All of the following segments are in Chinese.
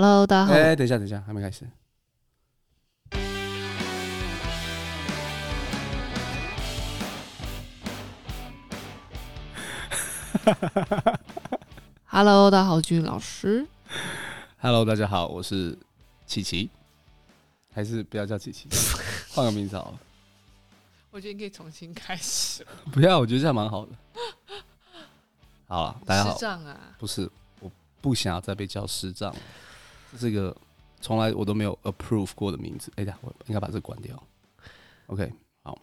Hello，大家好。哎，等一下，等一下，还没开始。Hello，大家好，我是俊老师。Hello，大家好，我是琪琪，还是不要叫琪琪，换个名字好了。我觉得你可以重新开始。不要，我觉得这样蛮好的。好了，大家好。师长啊，不是，我不想要再被叫师长了。这是个从来我都没有 approve 过的名字。哎呀，我应该把这个关掉。OK，好。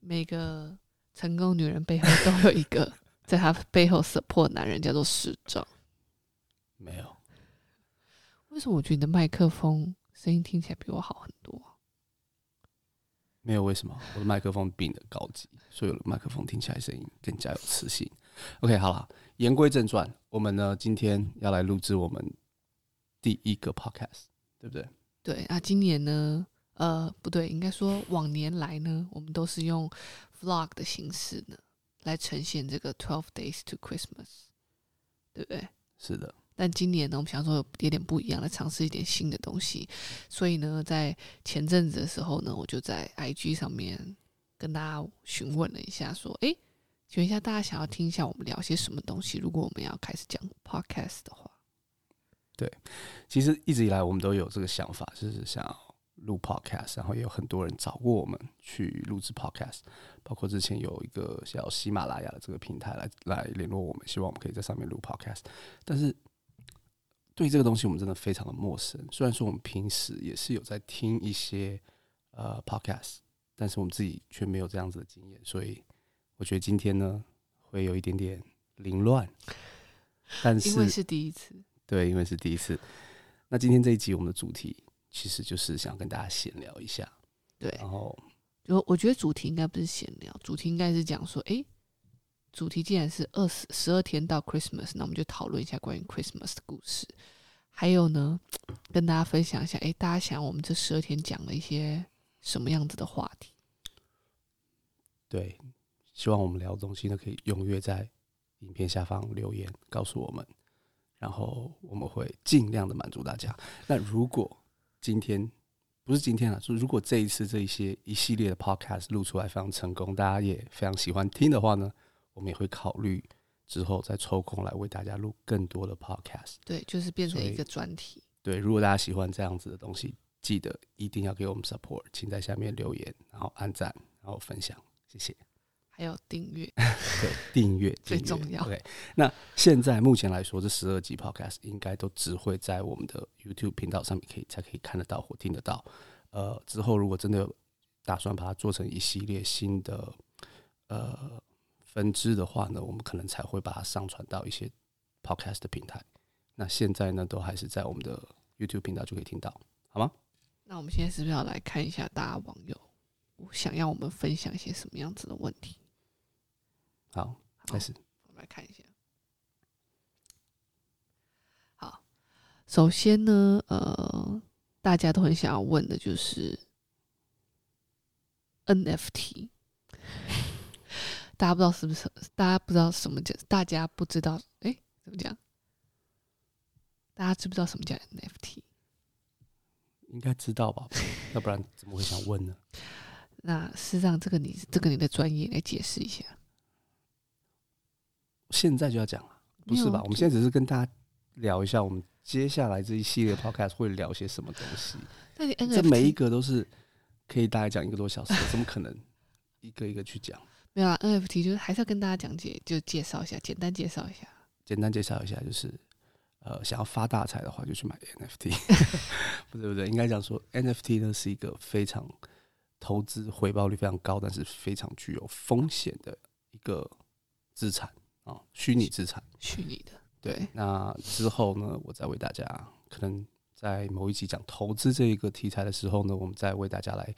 每个成功女人背后都有一个 在她背后 support 男人，叫做师长。没有。为什么我觉得你的麦克风声音听起来比我好很多？没有为什么，我的麦克风比你的高级，所以我的麦克风听起来声音更加有磁性。OK，好了，言归正传，我们呢今天要来录制我们第一个 podcast，对不对？对啊，今年呢，呃，不对，应该说往年来呢，我们都是用 vlog 的形式呢来呈现这个 Twelve Days to Christmas，对不对？是的。但今年呢，我们想说有点不一样，来尝试一点新的东西。所以呢，在前阵子的时候呢，我就在 IG 上面跟大家询问了一下，说：“哎，请问一下，大家想要听一下我们聊些什么东西？如果我们要开始讲 Podcast 的话。”对，其实一直以来我们都有这个想法，就是想要录 Podcast，然后也有很多人找过我们去录制 Podcast，包括之前有一个叫喜马拉雅的这个平台来来联络我们，希望我们可以在上面录 Podcast，但是。对这个东西，我们真的非常的陌生。虽然说我们平时也是有在听一些呃 podcast，但是我们自己却没有这样子的经验。所以我觉得今天呢，会有一点点凌乱。但是因为是第一次，对，因为是第一次。那今天这一集我们的主题其实就是想跟大家闲聊一下。对，然后就我觉得主题应该不是闲聊，主题应该是讲说，哎，主题既然是二十十二天到 Christmas，那我们就讨论一下关于 Christmas 的故事。还有呢，跟大家分享一下，哎，大家想我们这十二天讲了一些什么样子的话题？对，希望我们聊的东西呢，可以踊跃在影片下方留言告诉我们，然后我们会尽量的满足大家。那如果今天不是今天了，就如果这一次这一些一系列的 podcast 录出来非常成功，大家也非常喜欢听的话呢，我们也会考虑。之后再抽空来为大家录更多的 podcast，对，就是变成一个专题。对，如果大家喜欢这样子的东西，记得一定要给我们 support，请在下面留言，然后按赞，然后分享，谢谢。还有订阅，对，订阅最重要。对，那现在目前来说，这十二集 podcast 应该都只会在我们的 YouTube 频道上面可以才可以看得到或听得到。呃，之后如果真的有打算把它做成一系列新的，呃。分支的话呢，我们可能才会把它上传到一些 podcast 的平台。那现在呢，都还是在我们的 YouTube 频道就可以听到，好吗？那我们现在是不是要来看一下大家网友想要我们分享一些什么样子的问题？好，开始。我们来看一下。好，首先呢，呃，大家都很想要问的就是 NFT。大家不知道是不是？大家不知道什么叫？大家不知道？哎，怎么讲？大家知不知道什么叫 NFT？应该知道吧？要不然怎么会想问呢？那事实上，这个你这个你的专业来解释一下。现在就要讲了，不是吧？我们现在只是跟大家聊一下，我们接下来这一系列 podcast 会聊些什么东西。这每一个都是可以大概讲一个多小时，怎么可能一个一个去讲？没有啊，NFT 就是还是要跟大家讲解，就介绍一下，简单介绍一下。简单介绍一下，就是呃，想要发大财的话，就去买 NFT。不对不对，应该讲说 NFT 呢是一个非常投资回报率非常高，但是非常具有风险的一个资产啊，虚拟资产。虚拟的。对。那之后呢，我再为大家可能在某一集讲投资这一个题材的时候呢，我们再为大家来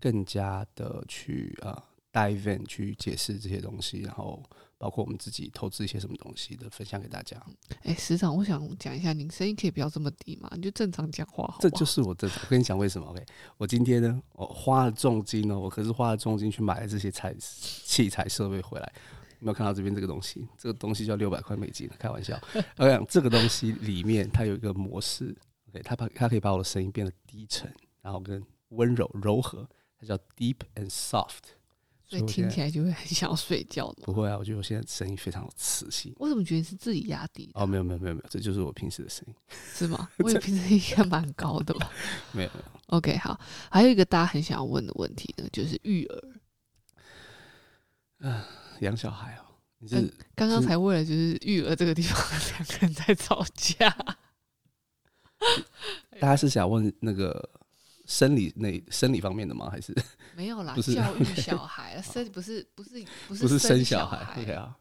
更加的去啊。呃 dive in 去解释这些东西，然后包括我们自己投资一些什么东西的分享给大家。哎，师长，我想讲一下，您声音可以不要这么低嘛？你就正常讲话好好，这就是我正常。我跟你讲为什么？OK，我今天呢，我花了重金呢，我可是花了重金去买了这些材器材设备回来。没有看到这边这个东西，这个东西叫六百块美金，开玩笑。我 想这个东西里面它有一个模式，OK，它把它可以把我的声音变得低沉，然后跟温柔柔和，它叫 deep and soft。所以听起来就会很想要睡觉吗？不会啊，我觉得我现在声音非常有磁性。我怎么觉得是自己压低？哦，没有没有没有没有，这就是我平时的声音，是吗？我也平时应该蛮高的吧？没有没有。OK，好，还有一个大家很想要问的问题呢，就是育儿。嗯，养小孩哦，你是刚刚才为了就是育儿这个地方 两个人在吵架。大家是想问那个？生理那生理方面的吗？还是没有啦？不是教育小孩，生不是不是不是不是生小孩，对啊。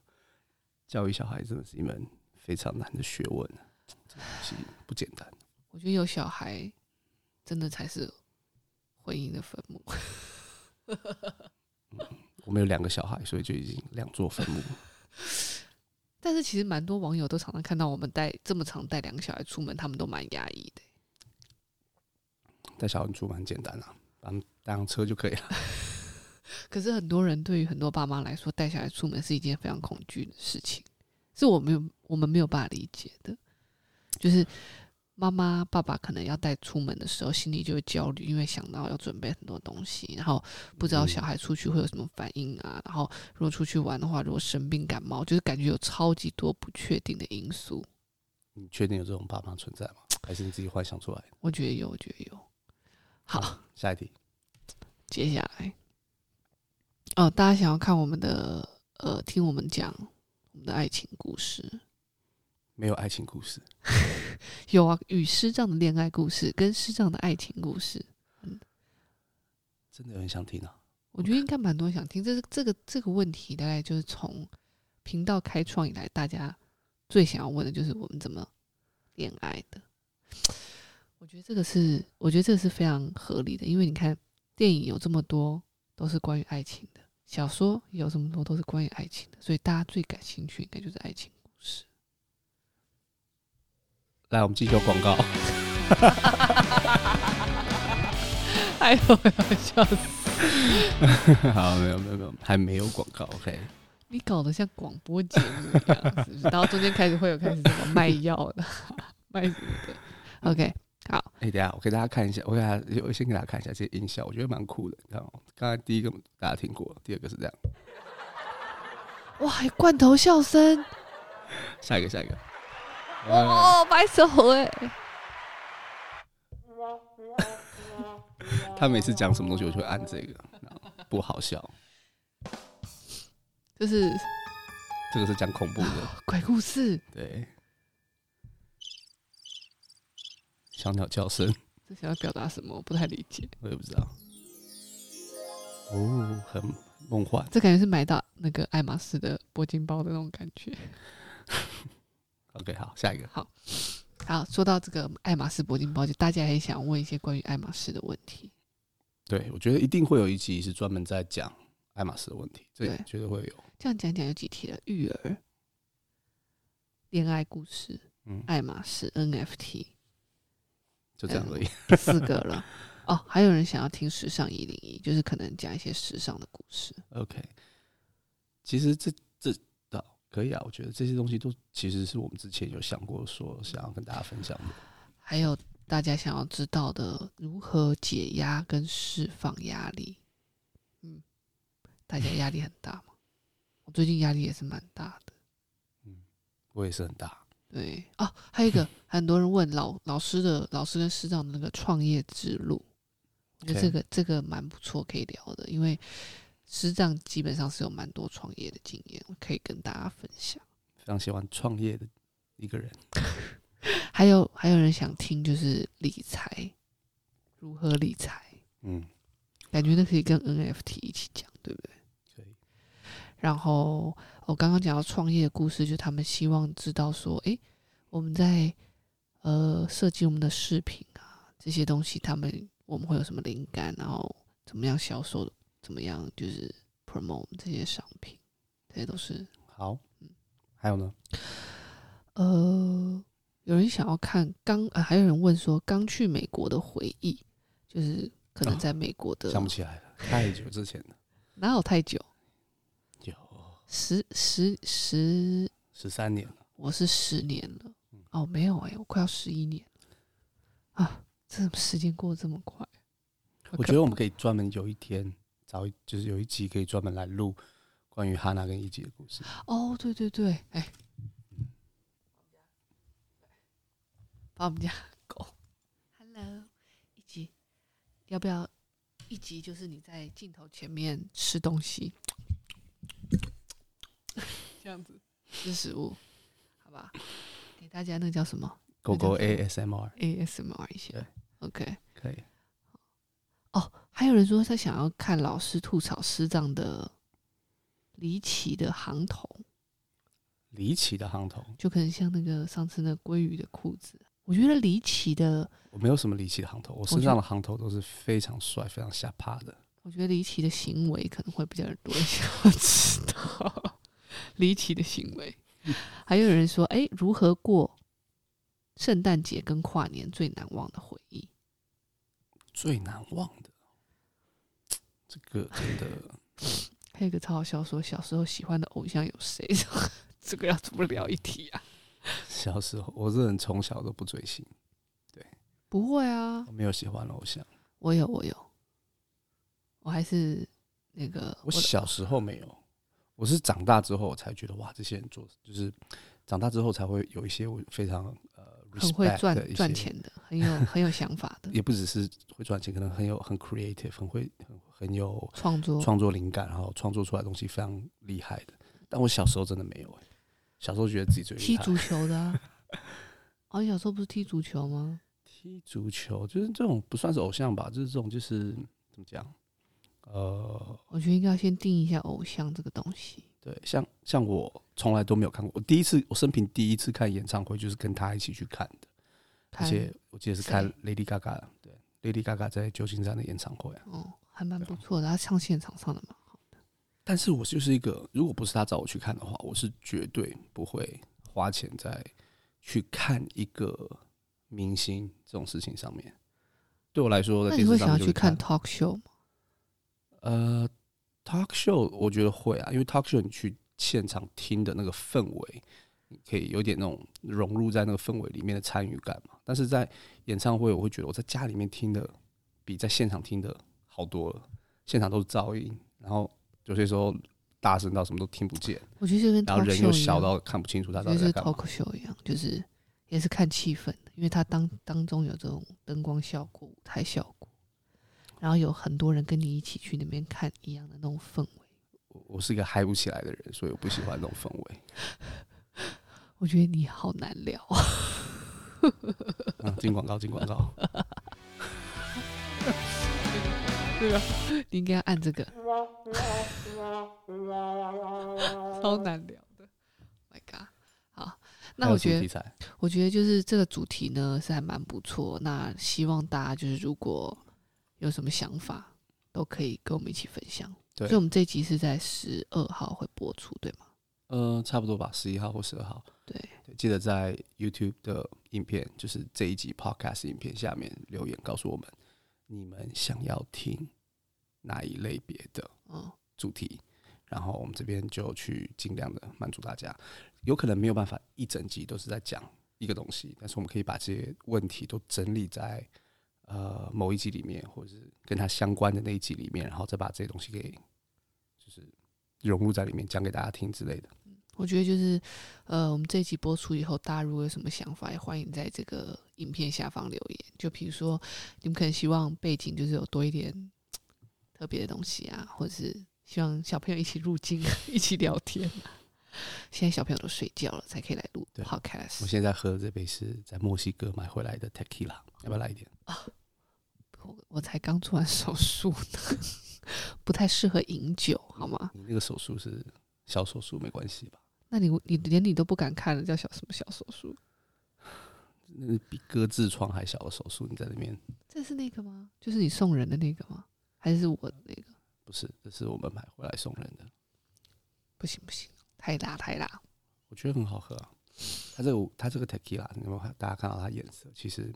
教育小孩真的是一门非常难的学问，这东西不简单。我觉得有小孩真的才是婚姻的坟墓。嗯，我们有两个小孩，所以就已经两座坟墓。但是其实蛮多网友都常常看到我们带这么常带两个小孩出门，他们都蛮压抑的。带小孩出门很简单啊，把他们带上车就可以了。可是很多人对于很多爸妈来说，带小孩出门是一件非常恐惧的事情，是我没有我们没有办法理解的。就是妈妈爸爸可能要带出门的时候，心里就会焦虑，因为想到要准备很多东西，然后不知道小孩出去会有什么反应啊。然后如果出去玩的话，如果生病感冒，就是感觉有超级多不确定的因素。你确定有这种爸妈存在吗？还是你自己幻想出来的？我觉得有，我觉得有。好，下一题。接下来，哦，大家想要看我们的，呃，听我们讲我们的爱情故事？没有爱情故事，有啊，与师长的恋爱故事跟师长的爱情故事，嗯，真的很想听啊。我觉得应该蛮多人想听，这是这个这个问题，大概就是从频道开创以来，大家最想要问的就是我们怎么恋爱的。我觉得这个是，我觉得这个是非常合理的，因为你看，电影有这么多都是关于爱情的，小说有这么多都是关于爱情的，所以大家最感兴趣应该就是爱情故事。来，我们继续广告。哎呦，我笑死！好，没有没有没有，还没有广告。OK，你搞得像广播节目一样，是不是？然后中间开始会有开始什么卖药的，卖什么的？OK。好，哎、欸，等下我给大家看一下，我给大家，我先给大家看一下这些音效，我觉得蛮酷的。你知道吗，刚才第一个大家听过，第二个是这样，哇，还罐头笑声，下一个，下一个，哦，白手哎，他每次讲什么东西，我就会按这个，不好笑，就是这个是讲恐怖的鬼故事，对。小鸟叫声，这想要表达什么？我不太理解，我也不知道。哦，很梦幻，这感觉是买到那个爱马仕的铂金包的那种感觉。OK，好，下一个。好，好，说到这个爱马仕铂金包，就大家也想问一些关于爱马仕的问题。对，我觉得一定会有一集是专门在讲爱马仕的问题。对，绝对会有。这样讲讲有几题了：育儿、恋爱故事、嗯，爱马仕、NFT。就这样而已，四个了 哦。还有人想要听时尚一零一，就是可能讲一些时尚的故事。OK，其实这可以啊。我觉得这些东西都其实是我们之前有想过说想要跟大家分享的。还有大家想要知道的，如何解压跟释放压力。嗯，大家压力很大吗？我最近压力也是蛮大的。嗯，我也是很大。对啊，还有一个很多人问老老师的老师跟师长的那个创业之路，我觉得这个这个蛮不错，可以聊的。因为师长基本上是有蛮多创业的经验，可以跟大家分享。非常喜欢创业的一个人。还有还有人想听就是理财，如何理财？嗯，感觉那可以跟 NFT 一起讲，对不对？可以。然后。我刚刚讲到创业的故事，就他们希望知道说，诶，我们在呃设计我们的视频啊这些东西，他们我们会有什么灵感，然后怎么样销售，怎么样就是 promote 这些商品，这些都是好。嗯，还有呢？呃，有人想要看刚，呃，还有人问说，刚去美国的回忆，就是可能在美国的，哦，想不起来了，太久之前了，哪有太久？有十十十十三年了，我是十年了。哦，没有哎、欸，我快要十一年了啊！这时间过得这么快，我觉得我们可以专门有一天找一，就是有一集可以专门来录关于哈娜跟一吉的故事。哦，对对对，哎、欸，把我们家狗，Hello，一吉，要不要一集？就是你在镜头前面吃东西，这样子吃食物，好吧？给大家那个叫什么？狗狗 ASMR，ASMR 一下。OK，可以。哦，还有人说他想要看老师吐槽师长的离奇的行头。离奇的行头，就可能像那个上次那鲑鱼的裤子。我觉得离奇的，我没有什么离奇的行头，我身上的行头都是非常帅、非常下趴的。我觉得离奇的行为可能会比较多人想要知道离奇的行为。还有人说：“哎、欸，如何过圣诞节跟跨年最难忘的回忆？最难忘的，这个真的。还有一个超好笑，说小时候喜欢的偶像有谁？这个要怎么聊一题啊？小时候，我这人从小都不追星，对，不会啊，我没有喜欢的偶像。我有，我有，我还是那个，我小时候没有。”我是长大之后我才觉得哇，这些人做就是长大之后才会有一些我非常呃很会赚赚钱的，很有很有想法的，也不只是会赚钱，可能很有很 creative，很会很很有创作创作灵感，然后创作出来的东西非常厉害的。但我小时候真的没有哎、欸，小时候觉得自己最厉害踢足球的啊，哦，你小时候不是踢足球吗？踢足球就是这种不算是偶像吧，就是这种就是怎么讲？呃，我觉得应该要先定一下偶像这个东西。对，像像我从来都没有看过，我第一次我生平第一次看演唱会就是跟他一起去看的，看而且我记得是看 Lady Gaga，对，Lady Gaga 在旧金山的演唱会啊，哦，还蛮不错的，他唱现场唱的蛮好的。但是我就是一个，如果不是他找我去看的话，我是绝对不会花钱在去看一个明星这种事情上面。对我来说，那你会想要去看 talk show 吗？呃，talk show 我觉得会啊，因为 talk show 你去现场听的那个氛围，你可以有点那种融入在那个氛围里面的参与感嘛。但是在演唱会，我会觉得我在家里面听的比在现场听的好多了。现场都是噪音，然后有些时候大声到什么都听不见。我觉得就跟然后人又小到看不清楚他到底在干嘛。talk show 一样，就是也是看气氛的，因为他当当中有这种灯光效果、舞台效果。然后有很多人跟你一起去那边看一样的那种氛围。我我是一个嗨不起来的人，所以我不喜欢那种氛围。我觉得你好难聊啊！进广告，进广告。对啊，你应该要按这个。超难聊的。My God！好，那我觉得，我觉得就是这个主题呢是还蛮不错。那希望大家就是如果。有什么想法都可以跟我们一起分享。对，所以我们这集是在十二号会播出，对吗？呃，差不多吧，十一号或十二号。对，记得在 YouTube 的影片，就是这一集 Podcast 影片下面留言告诉我们，你们想要听哪一类别的主题，嗯、然后我们这边就去尽量的满足大家。有可能没有办法一整集都是在讲一个东西，但是我们可以把这些问题都整理在。呃，某一集里面，或者是跟它相关的那一集里面，然后再把这些东西给就是融入在里面，讲给大家听之类的。我觉得就是，呃，我们这一集播出以后，大家如果有什么想法，也欢迎在这个影片下方留言。就比如说，你们可能希望背景就是有多一点特别的东西啊，或者是希望小朋友一起入镜，一起聊天。现在小朋友都睡觉了，才可以来录 podcast。我现在喝的这杯是在墨西哥买回来的 tequila，要不要来一点？啊，我我才刚做完手术呢，不太适合饮酒，好吗？你那个手术是小手术，没关系吧？那你你连你都不敢看了，叫小什么小手术？那比割痔疮还小的手术，你在那边？这是那个吗？就是你送人的那个吗？还是我的那个？不是，这是我们买回来送人的。不行不行。太辣太辣，我觉得很好喝啊。它这个它这个 tequila，你们大家看到它颜色，其实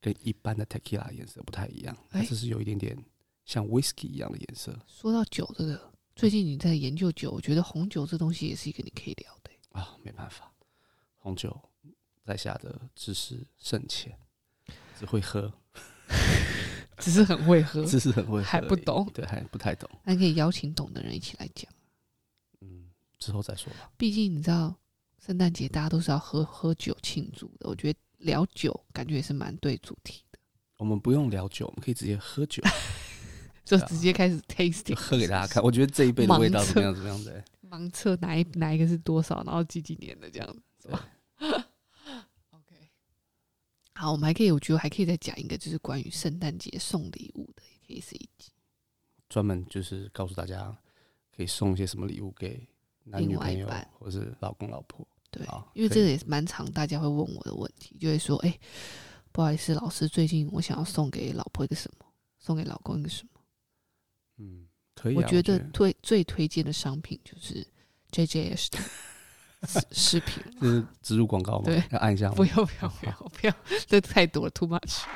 跟一般的 tequila 颜色不太一样。它这是有一点点像 whisky 一样的颜色。说到酒，这个最近你在研究酒，我觉得红酒这东西也是一个你可以聊的、欸、啊。没办法，红酒在下的知识甚浅，只会喝，只是很会喝，只是很会喝，还不懂，对，还不太懂。那可以邀请懂的人一起来讲。嗯，之后再说吧。毕竟你知道，圣诞节大家都是要喝喝酒庆祝的。我觉得聊酒感觉也是蛮对主题的。我们不用聊酒，我们可以直接喝酒。就直接开始 tasting，喝给大家看。我觉得这一杯的味道怎么样？怎么样的？盲测哪一哪一个是多少，然后几几年的这样子，是吧？OK，好，我们还可以，我觉得还可以再讲一个，就是关于圣诞节送礼物的，也可以是一集，专门就是告诉大家可以送一些什么礼物给男女朋友或是老公老婆。对，因为这个也是蛮常大家会问我的问题，就会说，哎，不好意思，老师，最近我想要送给老婆一个什么，送给老公一个什么。嗯，可以、啊。我觉得推最推荐的商品就是 JJS 的视频，这是植入广告吗？对，要按一下吗？不要不要不要不要，这太多了，too much。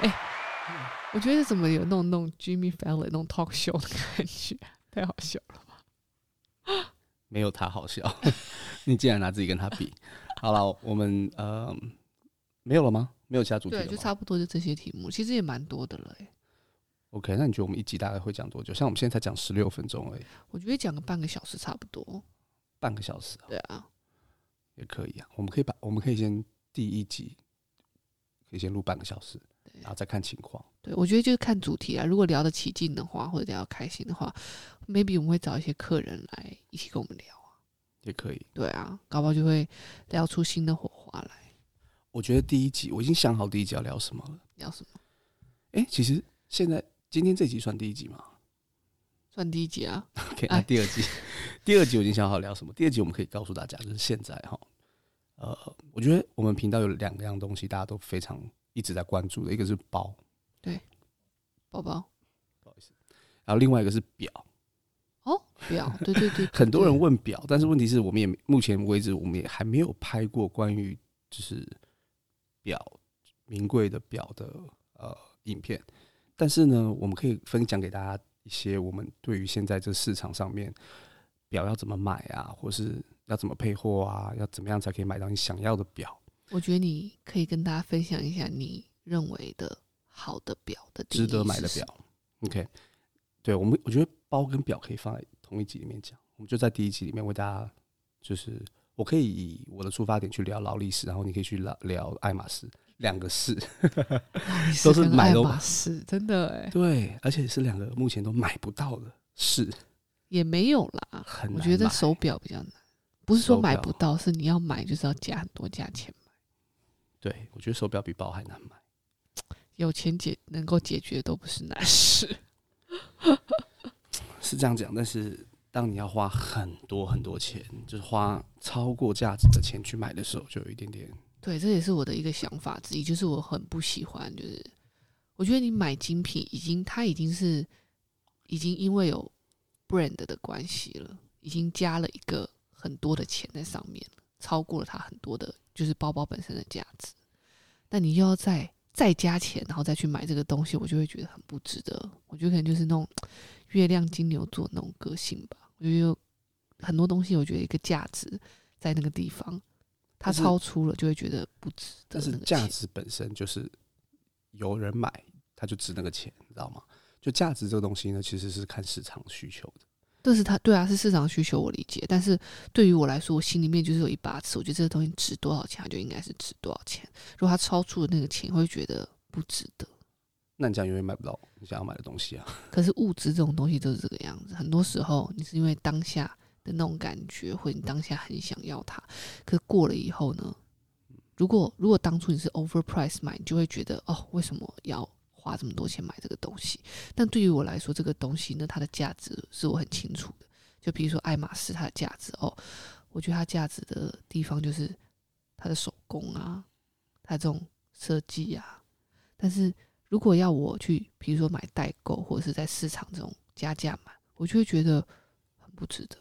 哎、欸，我觉得怎么有那种那种 Jimmy Fallon 那种 talk show 的感觉，太好笑了吧？没有他好笑，你竟然拿自己跟他比。好了，我们呃，没有了吗？没有其他主题了，对，就差不多就这些题目，其实也蛮多的了。OK，那你觉得我们一集大概会讲多久？像我们现在才讲十六分钟而已。我觉得讲个半个小时差不多。半个小时，对啊，也可以啊。我们可以把，我们可以先第一集可以先录半个小时，然后再看情况。对，我觉得就是看主题啊。如果聊得起劲的话，或者聊得开心的话，maybe 我们会找一些客人来一起跟我们聊啊。也可以。对啊，搞不好就会聊出新的火花来。我觉得第一集我已经想好第一集要聊什么了。聊什么？哎、欸，其实现在今天这集算第一集吗？算第一集啊。OK，那第二集，第二集我已经想好聊什么。第二集我们可以告诉大家，就是现在哈，呃，我觉得我们频道有两样东西，大家都非常一直在关注的，一个是包，对，包包，不好意思，然后另外一个是表。哦，表，对对对，很多人问表，但是问题是我们也目前为止我们也还没有拍过关于就是。表，名贵的表的呃影片，但是呢，我们可以分享给大家一些我们对于现在这市场上面表要怎么买啊，或是要怎么配货啊，要怎么样才可以买到你想要的表。我觉得你可以跟大家分享一下你认为的好的表的值得买的表。OK，对，我们我觉得包跟表可以放在同一集里面讲，我们就在第一集里面为大家就是。我可以以我的出发点去聊劳力士，然后你可以去聊聊爱马仕，两个是 都是买爱马仕，真的哎，对，而且是两个目前都买不到的是，也没有啦，很，我觉得手表比较难，不是说买不到，是你要买就是要加很多价钱买。对，我觉得手表比包还难买，有钱解能够解决的都不是难事，是这样讲，但是。当你要花很多很多钱，就是花超过价值的钱去买的时候，就有一点点。对，这也是我的一个想法之一，就是我很不喜欢，就是我觉得你买精品已经，它已经是已经因为有 brand 的关系了，已经加了一个很多的钱在上面，超过了它很多的，就是包包本身的价值。那你又要再再加钱，然后再去买这个东西，我就会觉得很不值得。我觉得可能就是那种月亮金牛座那种个性吧。我觉得有很多东西，我觉得一个价值在那个地方，它超出了就会觉得不值得。但是价值本身就是有人买，它就值那个钱，你知道吗？就价值这个东西呢，其实是看市场需求的。这是它对啊，是市场需求，我理解。但是对于我来说，我心里面就是有一把尺，我觉得这个东西值多少钱，它就应该是值多少钱。如果它超出了那个钱，会觉得不值得。那你这样永远买不到你想要买的东西啊！可是物质这种东西都是这个样子，很多时候你是因为当下的那种感觉，或者你当下很想要它，可是过了以后呢？如果如果当初你是 overprice 买，你就会觉得哦，为什么要花这么多钱买这个东西？但对于我来说，这个东西呢，它的价值是我很清楚的。就比如说爱马仕，它的价值哦，我觉得它价值的地方就是它的手工啊，它这种设计啊，但是。如果要我去，比如说买代购或者是在市场这种加价买，我就会觉得很不值得。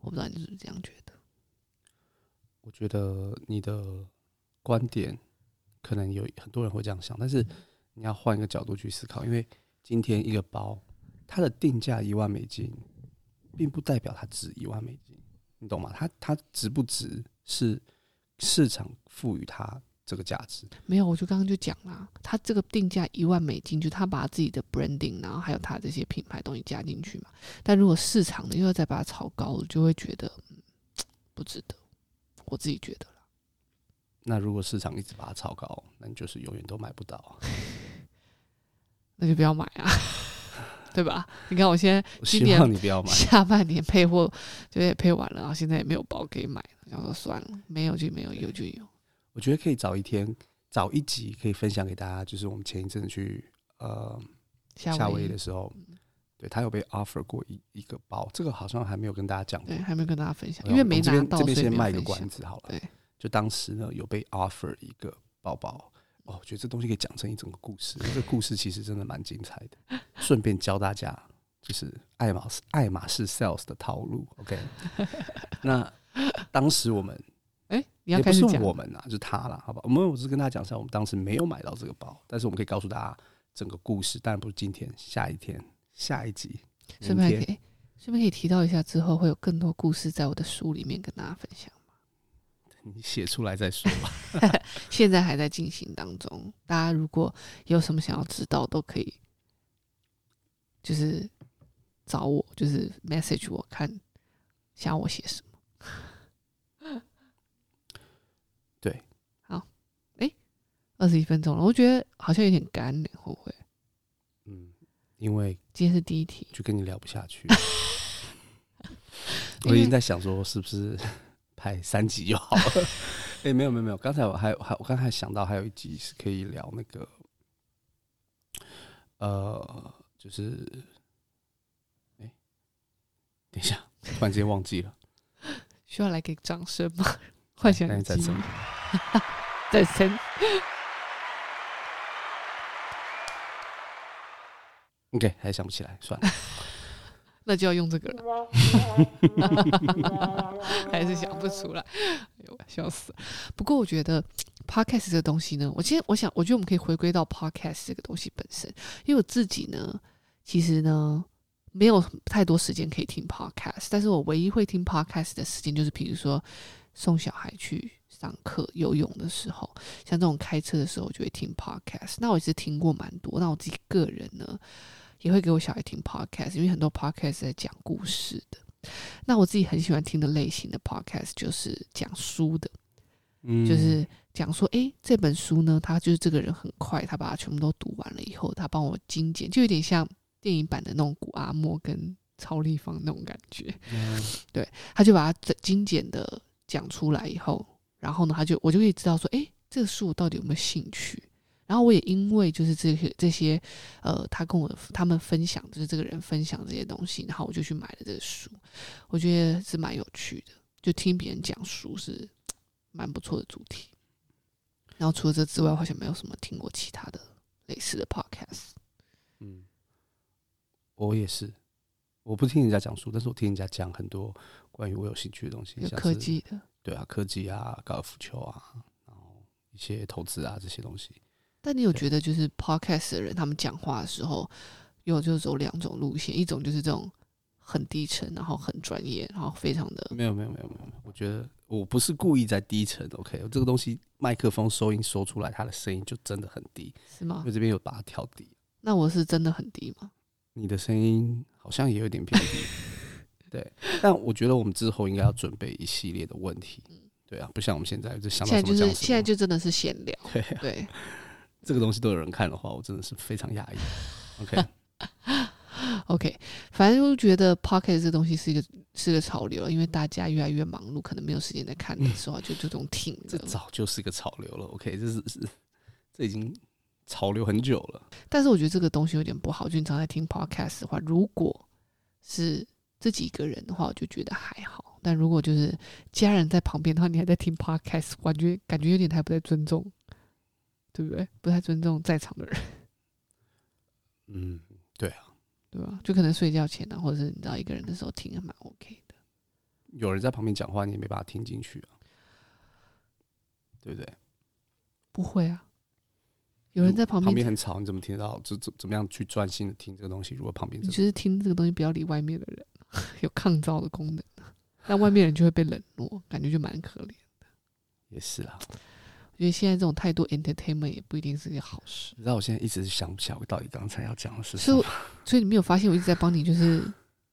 我不知道你是不是这样觉得？我觉得你的观点可能有很多人会这样想，但是你要换一个角度去思考，因为今天一个包，它的定价一万美金，并不代表它值一万美金，你懂吗？它它值不值是市场赋予它这个价值。没有，我就刚刚就讲了，他这个定价一万美金，就他把自己的 branding，然后还有他这些品牌东西加进去嘛。但如果市场呢又要再把它炒高，我就会觉得，嗯，不值得。我自己觉得。那如果市场一直把它炒高，那你就是永远都买不到啊。那就不要买啊，对吧？你看我现在今年你不要买，下半年配货就也配完了，然后现在也没有包可以买，然后说算了，没有就没有，有就有。我觉得可以早一天，早一集可以分享给大家，就是我们前一阵子去呃夏威夷的时候，嗯、对他有被 offer 过一一个包，这个好像还没有跟大家讲过，对，还没有跟大家分享，因为没拿到，这边先卖个关子好了。对。就当时呢，有被 offer 一个包包哦，我觉得这东西可以讲成一整个故事。这个故事其实真的蛮精彩的。顺便教大家，就是爱马仕爱马仕 sales 的套路。OK，那当时我们哎，你要开始讲，我们啊，就是他了，好吧？我们我是跟大家讲一下，我们当时没有买到这个包，但是我们可以告诉大家整个故事。当然不是今天，下一天，下一集，顺便可以顺便可以提到一下，之后会有更多故事在我的书里面跟大家分享。你写出来再说吧。现在还在进行当中，大家如果有什么想要知道，都可以，就是找我，就是 message 我看，想我写什么。对，好，哎，二十一分钟了，我觉得好像有点干，会不会？嗯，因为今天是第一题，就跟你聊不下去。我已经在想说，是不是？拍三集就好了。哎、欸，没有没有没有，刚才我还还我刚才想到还有一集是可以聊那个，呃，就是，哎、欸，等一下，突然间忘记了，需要来给掌声吗？换下来再生，再生。OK，还想不起来，算了。那就要用这个了，还是想不出来，哎呦，笑死了！不过我觉得 podcast 这个东西呢，我今天我想，我觉得我们可以回归到 podcast 这个东西本身，因为我自己呢，其实呢没有太多时间可以听 podcast，但是我唯一会听 podcast 的时间，就是比如说送小孩去上课、游泳的时候，像这种开车的时候，我就会听 podcast。那我其实听过蛮多，那我自己个人呢。也会给我小孩听 podcast，因为很多 podcast 在讲故事的。那我自己很喜欢听的类型的 podcast 就是讲书的，嗯，就是讲说，诶，这本书呢，他就是这个人很快，他把它全部都读完了以后，他帮我精简，就有点像电影版的那种古阿莫跟超立方那种感觉。嗯，对，他就把它精简的讲出来以后，然后呢，他就我就可以知道说，诶，这个书我到底有没有兴趣？然后我也因为就是这些这些，呃，他跟我他们分享，就是这个人分享这些东西，然后我就去买了这个书，我觉得是蛮有趣的，就听别人讲书是蛮不错的主题。然后除了这之外，好像没有什么听过其他的类似的 podcast。嗯，我也是，我不听人家讲书，但是我听人家讲很多关于我有兴趣的东西，有科技的，对啊，科技啊，高尔夫球啊，然后一些投资啊这些东西。但你有觉得，就是 podcast 的人，他们讲话的时候，有就走两种路线，一种就是这种很低沉，然后很专业，然后非常的没有没有没有没有，我觉得我不是故意在低沉，OK，这个东西麦克风收音收出来，它的声音就真的很低，是吗？因为这边有把它调低。那我是真的很低吗？你的声音好像也有点偏低，对。但我觉得我们之后应该要准备一系列的问题，对啊，不像我们现在就想到什么讲什么，现在就是现在就真的是闲聊，对啊，对。这个东西都有人看的话，我真的是非常压抑。OK，OK，反正就觉得 Podcast 这东西是一个是个潮流了，因为大家越来越忙碌，可能没有时间在看的时候，就就这种听。这早就是一个潮流了。OK，这是是这已经潮流很久了。但是我觉得这个东西有点不好，就你常在听 Podcast 的话，如果是自己一个人的话，我就觉得还好。但如果就是家人在旁边的话，你还在听 Podcast，感觉感觉有点太不太尊重。对不对？不太尊重在场的人。嗯，对啊，对吧？就可能睡觉前啊，或者是你知道一个人的时候听，还蛮 OK 的。有人在旁边讲话，你也没办法听进去啊，对不对？不会啊，有人在旁边，旁边很吵，你怎么听得到？怎怎怎么样去专心的听这个东西？如果旁边你就是听这个东西，不要理外面的人，有抗噪的功能，那外面人就会被冷落，感觉就蛮可怜的。也是啊，我觉得现在这种太多 entertainment 也不一定是件好事。你知道我现在一直想不起来我到底刚才要讲的是什么，所以你没有发现我一直在帮你就是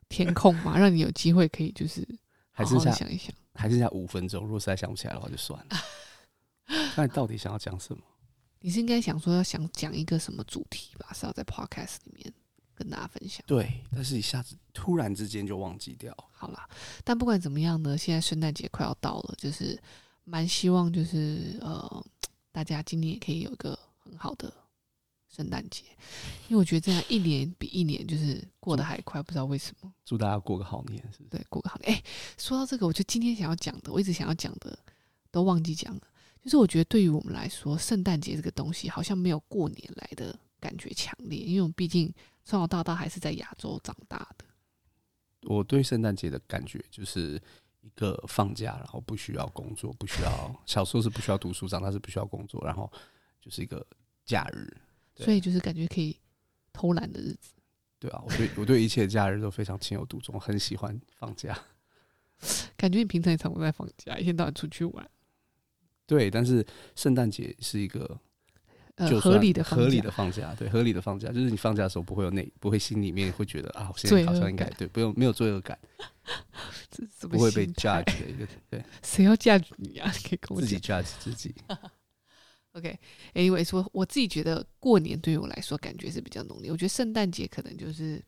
填空嘛，让你有机会可以就是好好想一想，还剩下五分钟，如果实在想不起来的话就算了。那你到底想要讲什么？你是应该想说要想讲一个什么主题吧？是要在 podcast 里面跟大家分享。对，但是一下子突然之间就忘记掉。好啦，但不管怎么样呢，现在圣诞节快要到了，就是蛮希望就是呃，大家今年也可以有一个很好的圣诞节，因为我觉得这样一年比一年就是过得还快，不知道为什么。祝大家过个好年，是不是？对，过个好年。哎，说到这个，我就今天想要讲的，我一直想要讲的都忘记讲了。就是我觉得对于我们来说，圣诞节这个东西好像没有过年来的感觉强烈，因为我们毕竟从小到大还是在亚洲长大的。我对圣诞节的感觉就是一个放假，然后不需要工作，不需要小时候是不需要读书，长大是不需要工作，然后就是一个假日，所以就是感觉可以偷懒的日子。对啊，我对我对一切假日都非常情有独钟，很喜欢放假。感觉你平常也常常在放假，一天到晚出去玩。对，但是圣诞节是一个就合理的合理的放假，对，合理的放假，就是你放假的时候不会有那不会心里面会觉得啊，我现在好像应该对，不用没有罪恶感，不会被 judge 的一个对，谁要 judge 你啊？可以跟我自己 judge 自己。OK，Anyway，说我自己觉得过年对于我来说感觉是比较浓烈，我觉得圣诞节可能就是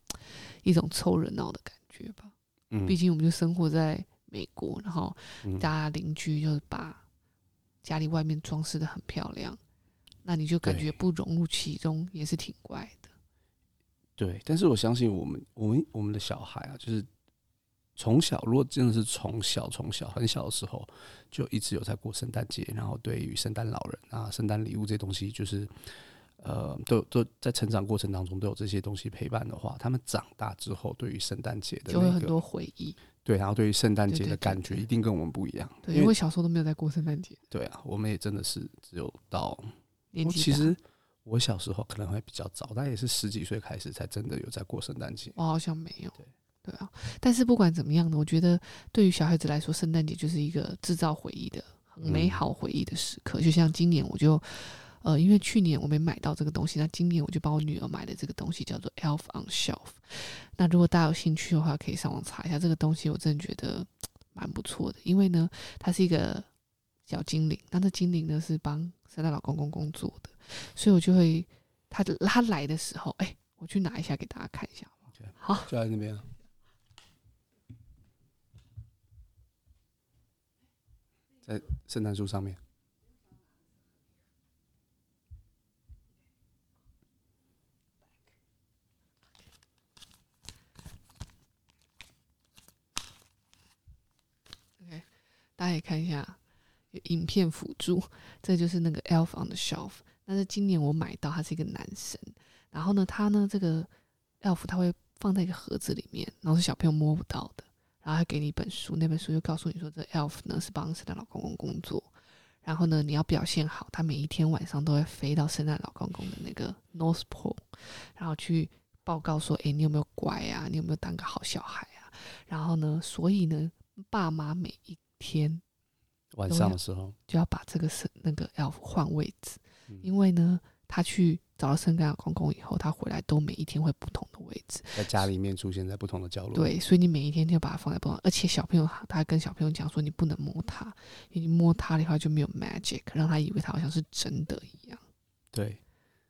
一种凑热闹的感觉吧。嗯，毕竟我们就生活在美国，然后大家邻居就是把家里外面装饰的很漂亮，那你就感觉不融入其中也是挺怪的。对，但是我相信我们我们我们的小孩啊，就是从小如果真的是从小从小很小的时候就一直有在过圣诞节，然后对于圣诞老人啊、圣诞礼物这些东西，就是呃，都都在成长过程当中都有这些东西陪伴的话，他们长大之后对于圣诞节的、那个、就会很多回忆。对，然后对于圣诞节的感觉一定跟我们不一样。对，因为小时候都没有在过圣诞节。对啊，我们也真的是只有到年纪。其实我小时候可能会比较早，但也是十几岁开始才真的有在过圣诞节。我好像没有。对对啊，但是不管怎么样呢，我觉得对于小孩子来说，圣诞节就是一个制造回忆的很美好回忆的时刻。嗯、就像今年我就。呃，因为去年我没买到这个东西，那今年我就帮我女儿买的这个东西叫做 Elf on Shelf。那如果大家有兴趣的话，可以上网查一下这个东西，我真的觉得蛮不错的。因为呢，它是一个小精灵，那这精灵呢是帮圣诞老公公工作的，所以我就会他他来的时候，哎，我去拿一下给大家看一下。好。就在那边，在圣诞树上面。大家也看一下，影片辅助，这就是那个 Elf on the Shelf。那是今年我买到，他是一个男生。然后呢，他呢这个 Elf 他会放在一个盒子里面，然后是小朋友摸不到的。然后还给你一本书，那本书就告诉你说，这 Elf 呢是帮圣诞老公公工作。然后呢，你要表现好，他每一天晚上都会飞到圣诞老公公的那个 North Pole，然后去报告说，诶，你有没有乖啊？你有没有当个好小孩啊？然后呢，所以呢，爸妈每一天晚上的时候就要把这个是那个要换位置，嗯，因为呢，他去找了圣诞老公公以后，他回来都每一天会不同的位置，在家里面出现在不同的角落。对，所以你每一天就要把它放在不同，而且小朋友他他跟小朋友讲说，你不能摸它，因为你摸它的话就没有 magic，让他以为他好像是真的一样。对，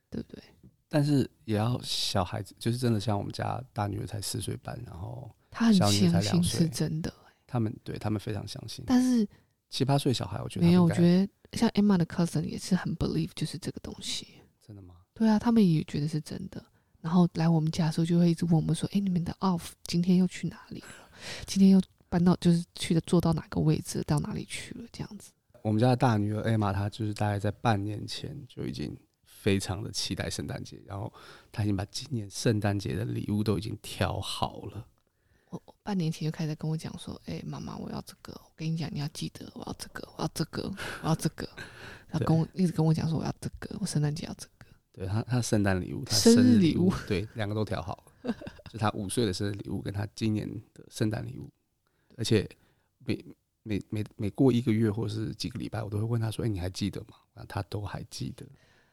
对不对？但是也要小孩子，就是真的像我们家大女儿才四岁半，然后她很相信是真的。他们对他们非常相信，但是七八岁小孩，我觉得没有。我觉得像 Emma 的 cousin 也是很 believe，就是这个东西。真的吗？对啊，他们也觉得是真的。然后来我们家的时候，就会一直问我们说：“哎，你们的 off 今天又去哪里了？今天又搬到就是去的坐到哪个位置，到哪里去了？”这样子。我们家的大女儿 Emma，她就是大概在半年前就已经非常的期待圣诞节，然后她已经把今年圣诞节的礼物都已经挑好了。我半年前就开始跟我讲说：“哎、欸，妈妈，我要这个。我跟你讲，你要记得，我要这个，我要这个，我要这个。”然后跟我一直跟我讲说：“我要这个，我圣诞节要这个。”对他，他圣诞礼物，他生日日礼物，对，两个都调好了，就他五岁的生日礼物跟他今年的圣诞礼物，而且每每每每过一个月或是几个礼拜，我都会问他说：“哎、欸，你还记得吗？”他都还记得，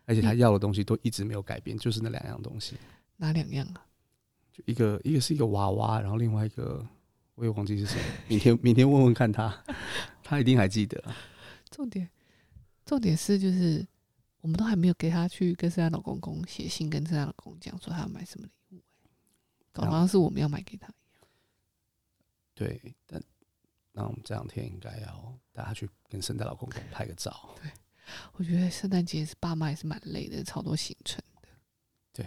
而且他要的东西都一直没有改变，就是那两样东西。哪两样啊？就一个一个是一个娃娃，然后另外一个我也忘记是谁。明天明天问问看他，他一定还记得。重点重点是就是。我们都还没有给他去跟圣诞老公公写信，跟圣诞老公公讲说他要买什么礼物，搞得好像是我们要买给他一样。对，但那我们这两天应该要带他去跟圣诞老公公拍个照。对，我觉得圣诞节是爸妈也是蛮累的，超多行程的。对，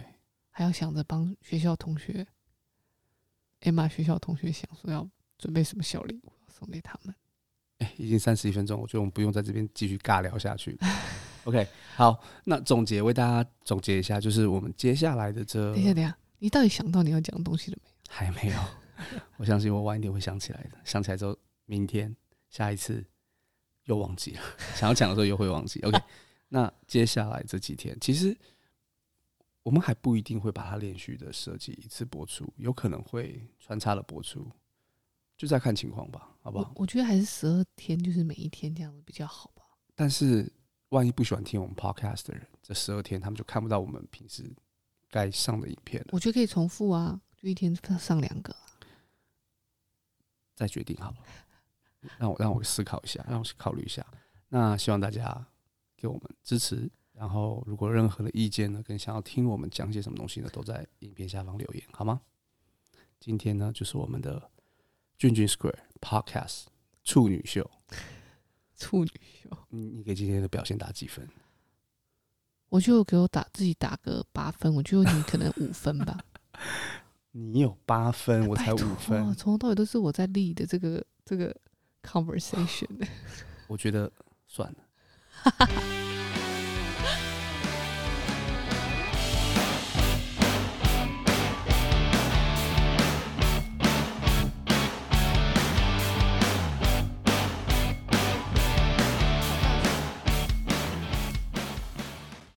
还要想着帮学校同学，Emma 学校同学想说要准备什么小礼物送给他们。哎，已经三十一分钟，我觉得我们不用在这边继续尬聊下去。OK，好，那总结为大家总结一下，就是我们接下来的这……等一下，等一下，你到底想到你要讲的东西了没有？还没有，我相信我晚一点会想起来的。想起来之后，明天下一次又忘记了，想要讲的时候又会忘记。OK，那接下来这几天，其实我们还不一定会把它连续的设计一次播出，有可能会穿插的播出，就再看情况吧，好不好？我，我觉得还是十二天，就是每一天这样子比较好吧。但是。万一不喜欢听我们 podcast 的人，这十二天他们就看不到我们平时该上的影片了。我觉得可以重复啊，就一天上两个，再决定好了。让我让我思考一下，让我考虑一下。那希望大家给我们支持，然后如果任何的意见呢，跟想要听我们讲些什么东西呢，都在影片下方留言好吗？今天呢，就是我们的俊俊 Square Podcast 处女秀。处女秀，你你给今天的表现打几分？我就给我打自己打个八分，我觉得你可能五分吧。你有八分，我才五分，从头到尾都是我在立的这个这个 conversation。我觉得算了。